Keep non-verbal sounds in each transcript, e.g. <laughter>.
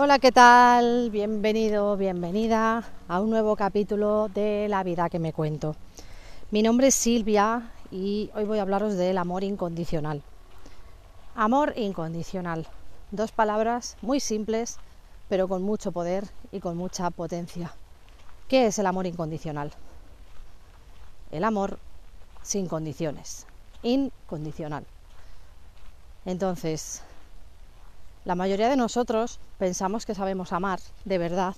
Hola, ¿qué tal? Bienvenido, bienvenida a un nuevo capítulo de La vida que me cuento. Mi nombre es Silvia y hoy voy a hablaros del amor incondicional. Amor incondicional. Dos palabras muy simples, pero con mucho poder y con mucha potencia. ¿Qué es el amor incondicional? El amor sin condiciones. Incondicional. Entonces, la mayoría de nosotros pensamos que sabemos amar de verdad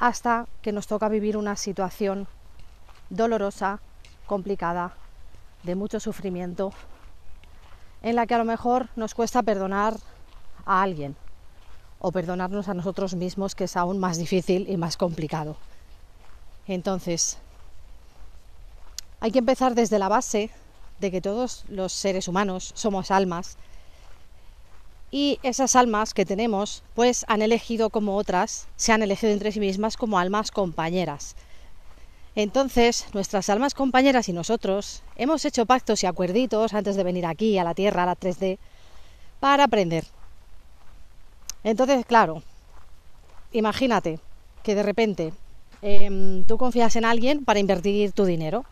hasta que nos toca vivir una situación dolorosa, complicada, de mucho sufrimiento, en la que a lo mejor nos cuesta perdonar a alguien o perdonarnos a nosotros mismos, que es aún más difícil y más complicado. Entonces, hay que empezar desde la base de que todos los seres humanos somos almas y esas almas que tenemos pues han elegido como otras, se han elegido entre sí mismas como almas compañeras. Entonces, nuestras almas compañeras y nosotros hemos hecho pactos y acuerditos antes de venir aquí a la Tierra, a la 3D, para aprender. Entonces, claro, imagínate que de repente em, tú confías en alguien para invertir tu dinero.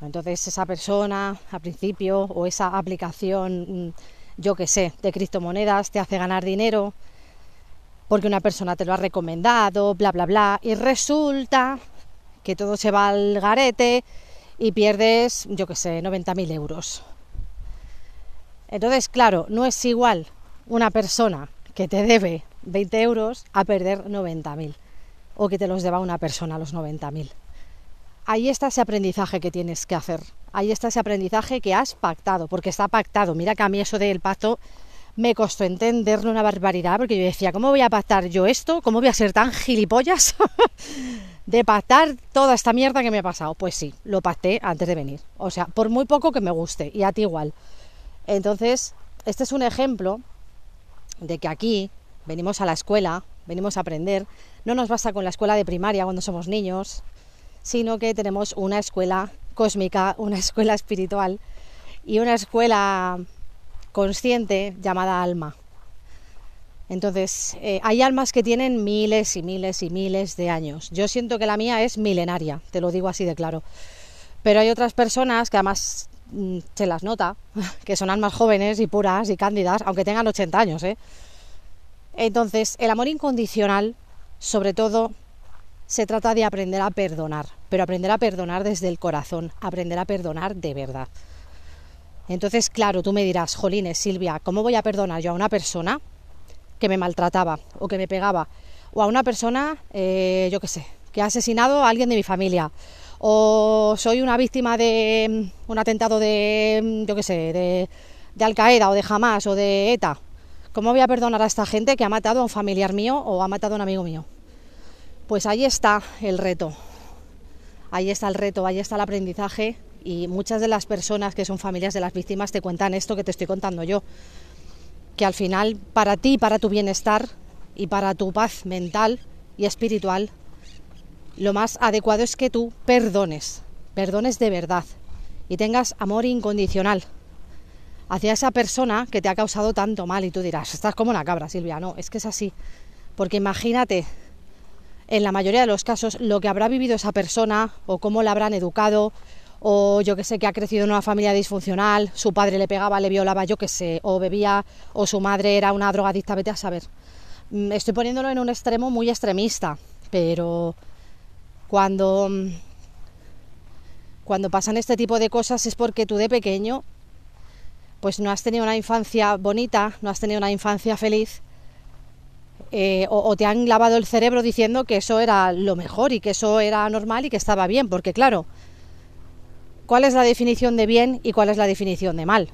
Entonces esa persona, al principio, o esa aplicación mm, yo qué sé, de criptomonedas, te hace ganar dinero porque una persona te lo ha recomendado, bla, bla, bla, y resulta que todo se va al garete y pierdes, yo qué sé, 90.000 euros. Entonces, claro, no es igual una persona que te debe 20 euros a perder 90.000 o que te los deba una persona los 90.000 ahí está ese aprendizaje que tienes que hacer. Ahí está ese aprendizaje que has pactado, porque está pactado. Mira que a mí eso del pacto me costó entenderlo una barbaridad, porque yo decía, ¿cómo voy a pactar yo esto? ¿Cómo voy a ser tan gilipollas <laughs> de pactar toda esta mierda que me ha pasado? Pues sí, lo pacté antes de venir. O sea, por muy poco que me guste, y a ti igual. Entonces, este es un ejemplo de que aquí venimos a la escuela, venimos a aprender. No nos basta con la escuela de primaria cuando somos niños, sino que tenemos una escuela cósmica, una escuela espiritual y una escuela consciente llamada alma. Entonces, eh, hay almas que tienen miles y miles y miles de años. Yo siento que la mía es milenaria, te lo digo así de claro. Pero hay otras personas que además mm, se las nota, <laughs> que son almas jóvenes y puras y cándidas, aunque tengan 80 años. ¿eh? Entonces, el amor incondicional, sobre todo, se trata de aprender a perdonar, pero aprender a perdonar desde el corazón, aprender a perdonar de verdad. Entonces, claro, tú me dirás, Jolines, Silvia, ¿cómo voy a perdonar yo a una persona que me maltrataba o que me pegaba? O a una persona, eh, yo qué sé, que ha asesinado a alguien de mi familia. O soy una víctima de mm, un atentado de, mm, yo qué sé, de, de Al Qaeda o de Hamas o de ETA. ¿Cómo voy a perdonar a esta gente que ha matado a un familiar mío o ha matado a un amigo mío? Pues ahí está el reto, ahí está el reto, ahí está el aprendizaje y muchas de las personas que son familias de las víctimas te cuentan esto que te estoy contando yo, que al final para ti, para tu bienestar y para tu paz mental y espiritual, lo más adecuado es que tú perdones, perdones de verdad y tengas amor incondicional hacia esa persona que te ha causado tanto mal y tú dirás, estás como una cabra, Silvia, no, es que es así, porque imagínate en la mayoría de los casos, lo que habrá vivido esa persona o cómo la habrán educado o yo que sé, que ha crecido en una familia disfuncional, su padre le pegaba, le violaba, yo que sé, o bebía, o su madre era una drogadicta, vete a saber. Mm, estoy poniéndolo en un extremo muy extremista, pero cuando, mm, cuando pasan este tipo de cosas es porque tú de pequeño pues no has tenido una infancia bonita, no has tenido una infancia feliz eh, o, te han lavado el cerebro diciendo que eso era lo mejor y que eso era normal y que estaba bien, porque claro, ¿cuál es la definición de bien y cuál es la definición de mal?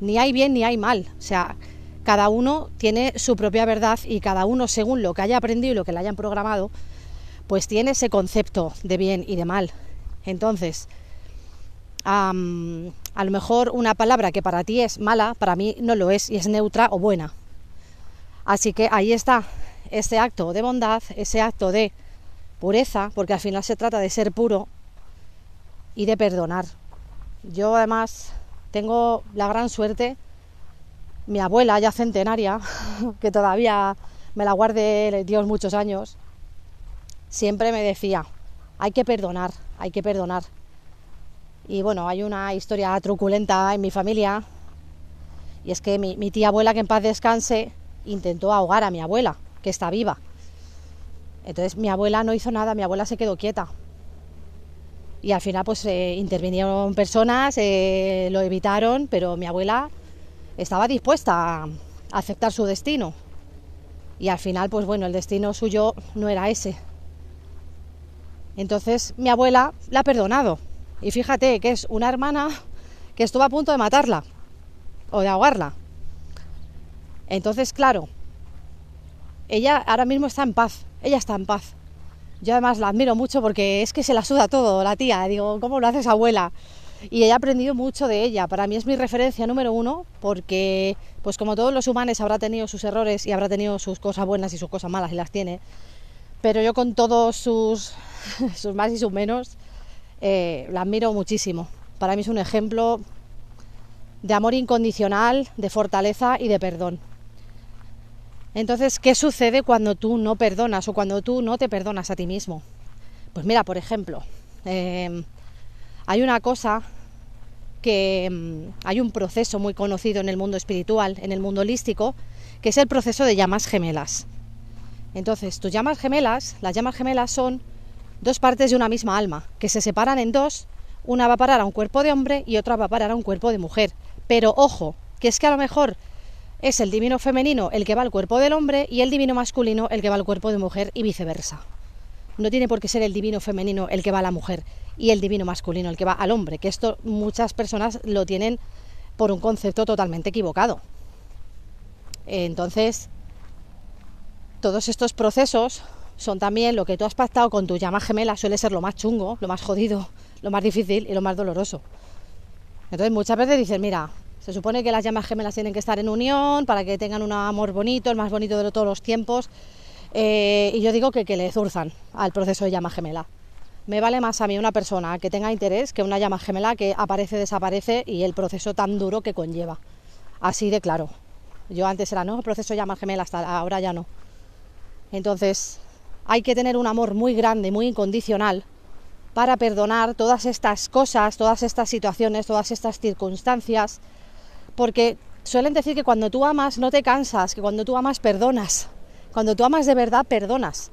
Ni hay bien ni hay mal, o sea, cada uno tiene su propia verdad y cada uno según lo que haya aprendido y lo que le hayan programado, pues tiene ese concepto de bien y de mal. Entonces, a lo mejor una palabra que para ti es mala, para mí no lo es y es neutra o buena. Así que ahí está ese acto de bondad, ese acto de pureza, porque al final se trata de ser puro y de perdonar. Yo además tengo la gran suerte mi abuela, ya centenaria, <laughs> que todavía me la guarde Dios muchos años, siempre me decía, hay que perdonar, hay que perdonar. Y bueno, hay una historia truculenta en mi familia, y es que mi, tía abuela, que en paz descanse, intentó ahogar a mi abuela, que está viva. Entonces mi abuela no hizo nada, mi abuela se quedó quieta. Y al final pues eh, intervinieron personas, eh, lo evitaron, pero mi abuela estaba dispuesta a aceptar su destino. Y al final pues bueno, el destino suyo no era ese. Entonces mi abuela la ha perdonado. Y fíjate que es una hermana que estuvo a punto de matarla o de ahogarla. Entonces, claro, ella ahora mismo está en paz, ella está en paz. Yo además la admiro mucho porque es que se la suda todo, la tía. Digo, ¿cómo lo haces abuela? Y ha aprendido mucho de ella. Para mí es mi referencia número uno porque, pues como todos los humanos, habrá tenido sus errores y habrá tenido sus cosas buenas y sus cosas malas y las tiene. Pero yo con todos sus, <laughs> sus más y sus menos, eh, la admiro muchísimo. Para mí es un ejemplo de amor incondicional, de fortaleza y de perdón. Entonces, ¿qué sucede cuando tú no perdonas o cuando tú no te perdonas a ti mismo? Pues mira, por ejemplo, em, hay una cosa que em, hay un proceso muy conocido en el mundo espiritual, en el mundo holístico, que es el proceso de llamas gemelas. Entonces, tus llamas gemelas, las llamas gemelas son dos partes de una misma alma, que se separan en dos, una va a parar a un cuerpo de hombre y otra va a parar a un cuerpo de mujer. Pero ojo, que es que a lo mejor es el divino femenino el que va al cuerpo del hombre y el divino masculino el que va al cuerpo de mujer y viceversa. No tiene por qué ser el divino femenino el que va a la mujer y el divino masculino el que va al hombre, que esto muchas personas lo tienen por un concepto totalmente equivocado. Entonces, todos estos procesos son también lo que tú has pactado con tu llama gemela, suele ser lo más chungo, lo más jodido, lo más difícil y lo más doloroso. Entonces muchas veces dicen, mira, se supone que las llamas gemelas tienen que estar en unión para que tengan un amor bonito, el más bonito de todos los tiempos. Eh, y yo digo que, que le zurzan al proceso de llama gemela. Me vale más a mí una persona que tenga interés que una llama gemela que aparece, desaparece y el proceso tan duro que conlleva. Así de claro. Yo antes era, no, el proceso de llama gemela, hasta ahora ya no. Entonces, hay que tener un amor muy grande, muy incondicional, para perdonar todas estas cosas, todas estas situaciones, todas estas circunstancias, porque suelen decir que cuando tú amas no te cansas, que cuando tú amas perdonas, cuando tú amas de verdad perdonas.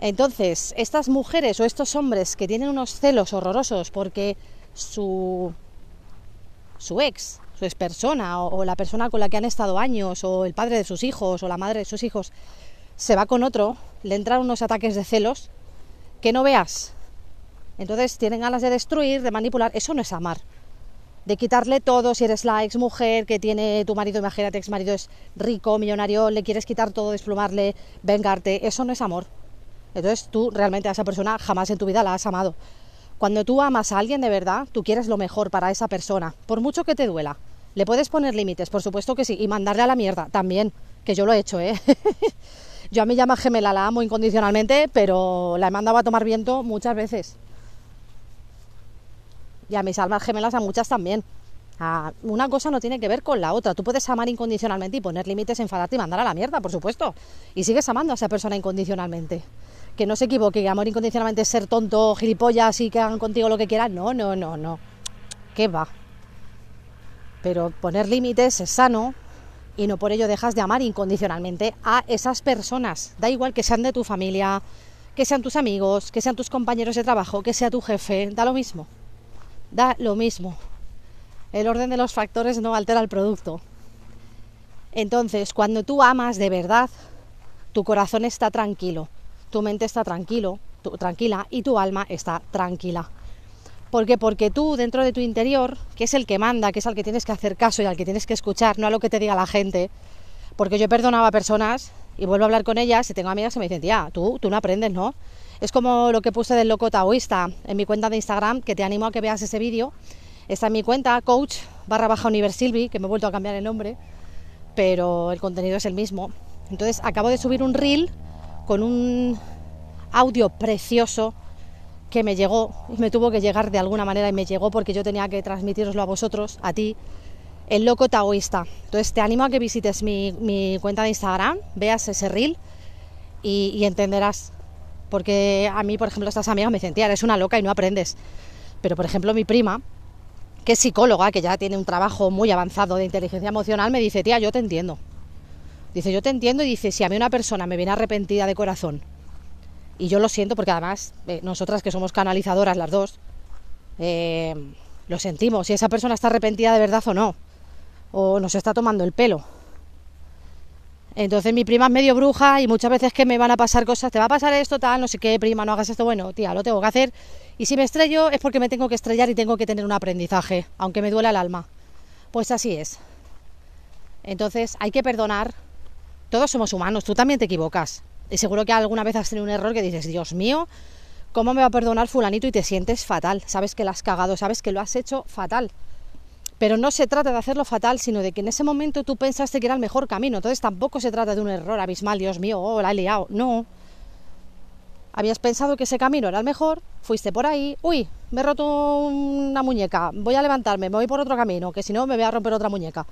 Entonces, estas mujeres o estos hombres que tienen unos celos horrorosos porque su, su ex, su ex persona o, la persona con la que han estado años o el padre de sus hijos o la madre de sus hijos se va con otro, le entran unos ataques de celos que no veas, entonces tienen ganas de destruir, de manipular. Eso no es amar. De quitarle todo, si eres la ex mujer que tiene tu marido, imagínate, ex marido es rico, millonario, le quieres quitar todo, desplumarle, vengarte. Eso no es amor. Entonces tú realmente a esa persona jamás en tu vida la has amado. Cuando tú amas a alguien de verdad, tú quieres lo mejor para esa persona, por mucho que te duela. ¿Le puedes poner límites? Por supuesto que sí. Y mandarle a la mierda también, que yo lo he hecho, ¿eh? <laughs> yo a mi llama gemela la amo incondicionalmente, pero la he mandado a tomar viento muchas veces y a mis almas gemelas a muchas también. una cosa no tiene que ver con la otra. Tú puedes amar incondicionalmente y poner límites, enfadarte y mandar a la mierda, por supuesto. Y sigues amando a esa persona incondicionalmente. Que no se equivoque, que amor incondicionalmente es ser tonto, gilipollas y que hagan contigo lo que quieran. No, no, no, no. ¿Qué va? Pero poner límites es sano y no por ello dejas de amar incondicionalmente a esas personas. Da igual que sean de tu familia, que sean tus amigos, que sean tus compañeros de trabajo, que sea tu jefe, da lo mismo da lo mismo. El orden de los factores no altera el producto. Entonces, cuando tú amas de verdad, tu corazón está tranquilo, tu mente está tranquilo, tranquila y tu alma está tranquila. ¿Por qué? Porque tú dentro de tu interior, que es el que manda, que es al que tienes que hacer caso y al que tienes que escuchar, no a lo que te diga la gente, porque yo perdonaba a personas y vuelvo a hablar con ellas y tengo amigas que me dicen, tía, tú, tú no aprendes, ¿no? Es como lo que puse del loco taoísta en mi cuenta de Instagram, que te animo a que veas ese vídeo. Está en mi cuenta, coach barra baja Silvi, que me he vuelto a cambiar el nombre, pero el contenido es el mismo. Entonces acabo de subir un reel con un audio precioso que me llegó, me tuvo que llegar de alguna manera y me llegó porque yo tenía que transmitiroslo a vosotros, a ti, el loco taoísta. Entonces te animo a que visites mi, cuenta de Instagram, veas ese reel y, entenderás. Porque a mí, por ejemplo, estas amigas me dicen, tía, eres una loca y no aprendes. Pero, por ejemplo, mi prima, que es psicóloga, que ya tiene un trabajo muy avanzado de inteligencia emocional, me dice, tía, yo te entiendo. Dice, yo te entiendo y dice, si a mí una persona me viene arrepentida de corazón, y yo lo siento porque además eh, nosotras que somos canalizadoras las dos, eh, lo sentimos, si esa persona está arrepentida de verdad o no, o nos está tomando el pelo. Entonces mi prima es medio bruja y muchas veces que me van a pasar cosas, te va a pasar esto, tal, no sé qué, prima, no hagas esto, bueno, tía, lo tengo que hacer. Y si me estrello es porque me tengo que estrellar y tengo que tener un aprendizaje, aunque me duela el alma. Pues así es. Entonces hay que perdonar. Todos somos humanos, tú también te equivocas. Y seguro que alguna vez has tenido un error que dices, Dios mío, ¿cómo me va a perdonar fulanito? Y te sientes fatal. Sabes que lo has cagado, sabes que lo has hecho fatal. Pero no se trata de hacerlo fatal, sino de que en ese momento tú pensaste que era el mejor camino. Entonces tampoco se trata de un error abismal, Dios mío, oh, la he liado. No. Habías pensado que ese camino era el mejor, fuiste por ahí, uy, me he roto una muñeca, voy a levantarme, me voy por otro camino, que si no me voy a romper otra muñeca.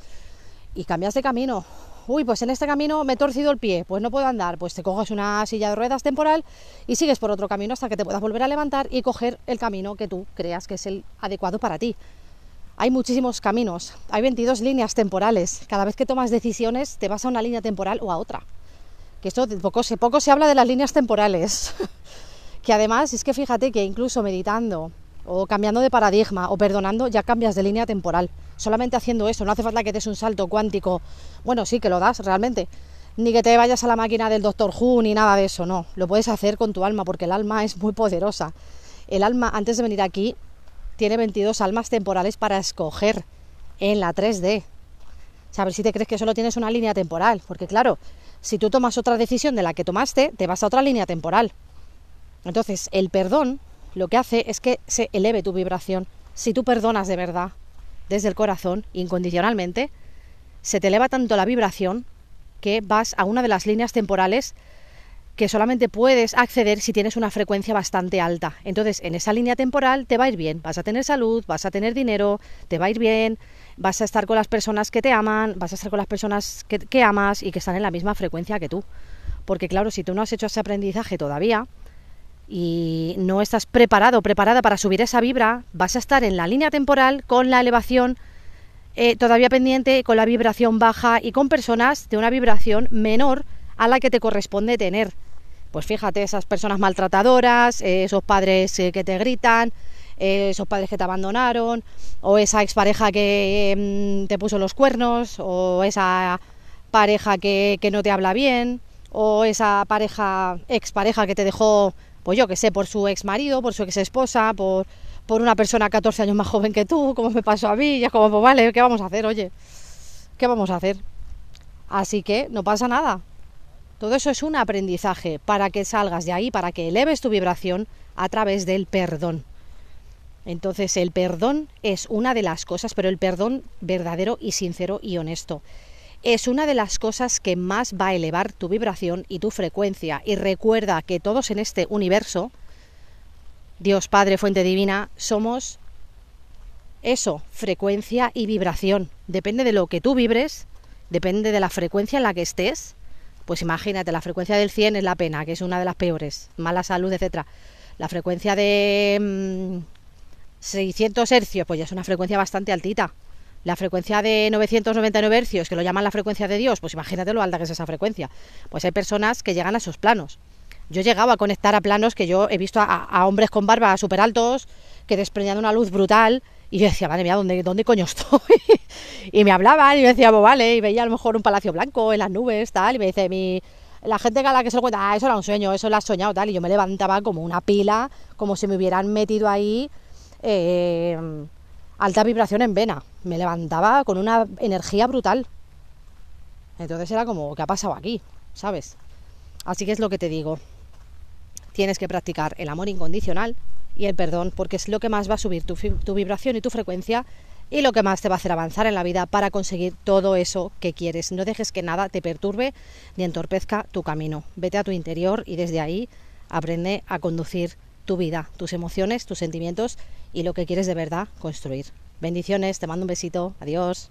Y cambias de camino. Uy, pues en este camino me he torcido el pie, pues no puedo andar, pues te coges una silla de ruedas temporal y sigues por otro camino hasta que te puedas volver a levantar y coger el camino que tú creas que es el adecuado para ti. Hay muchísimos caminos, hay 22 líneas temporales. Cada vez que tomas decisiones te vas a una línea temporal o a otra. Que esto poco se, poco se habla de las líneas temporales. <laughs> que además es que fíjate que incluso meditando o cambiando de paradigma o perdonando ya cambias de línea temporal. Solamente haciendo eso, no hace falta que des un salto cuántico. Bueno, sí que lo das realmente. Ni que te vayas a la máquina del Doctor Who ni nada de eso, no. Lo puedes hacer con tu alma porque el alma es muy poderosa. El alma antes de venir aquí tiene 22 almas temporales para escoger en la 3D. Saber si te crees que solo tienes una línea temporal, porque claro, si tú tomas otra decisión de la que tomaste, te vas a otra línea temporal. Entonces, el perdón lo que hace es que se eleve tu vibración. Si tú perdonas de verdad, desde el corazón, incondicionalmente, se te eleva tanto la vibración que vas a una de las líneas temporales que solamente puedes acceder si tienes una frecuencia bastante alta. Entonces, en esa línea temporal te va a ir bien, vas a tener salud, vas a tener dinero, te va a ir bien, vas a estar con las personas que te aman, vas a estar con las personas que, amas y que están en la misma frecuencia que tú. Porque claro, si tú no has hecho ese aprendizaje todavía y no estás preparado, preparada para subir esa vibra, vas a estar en la línea temporal con la elevación eh, todavía pendiente, con la vibración baja y con personas de una vibración menor a la que te corresponde tener. Pues fíjate, esas personas maltratadoras, eh, esos padres eh, que te gritan, eh, esos padres que te abandonaron, o esa expareja que mm, te puso los cuernos, o esa pareja que, que, no te habla bien, o esa pareja, expareja que te dejó, pues yo que sé, por su ex marido, por su ex esposa, por, por una persona 14 años más joven que tú, como me pasó a mí, y es como, pues vale, ¿qué vamos a hacer? Oye, ¿qué vamos a hacer? Así que no pasa nada, todo eso es un aprendizaje para que salgas de ahí, para que eleves tu vibración a través del perdón. Entonces el perdón es una de las cosas, pero el perdón verdadero y sincero y honesto. Es una de las cosas que más va a elevar tu vibración y tu frecuencia. Y recuerda que todos en este universo, Dios Padre, Fuente Divina, somos eso, frecuencia y vibración. Depende de lo que tú vibres, depende de la frecuencia en la que estés, pues imagínate, la frecuencia del 100 es la pena, que es una de las peores, mala salud, etcétera. La frecuencia de 600 mm, hercios, pues ya es una frecuencia bastante altita. La frecuencia de 999 hercios, que lo llaman la frecuencia de Dios, pues imagínate lo alta que es esa frecuencia. Pues hay personas que llegan a esos planos. Yo he llegado a conectar a planos que yo he visto a, hombres con barba súper altos, que desprendían una luz brutal, y yo decía, madre mía, ¿dónde, dónde coño estoy? <laughs> y me hablaban y me decía, pues vale, y veía a lo mejor un palacio blanco en las nubes, tal, y me dice, mi, la gente a que se lo cuenta, ah, eso era un sueño, eso lo has soñado, tal, y yo me levantaba como una pila, como si me hubieran metido ahí eh, alta vibración en vena. Me levantaba con una energía brutal. Entonces era como, ¿qué ha pasado aquí? ¿Sabes? Así que es lo que te digo. Tienes que practicar el amor incondicional y el perdón, porque es lo que más va a subir tu, tu vibración y tu frecuencia y lo que más te va a hacer avanzar en la vida para conseguir todo eso que quieres. No dejes que nada te perturbe ni entorpezca tu camino. Vete a tu interior y desde ahí aprende a conducir tu vida, tus emociones, tus sentimientos y lo que quieres de verdad construir. Bendiciones, te mando un besito, adiós.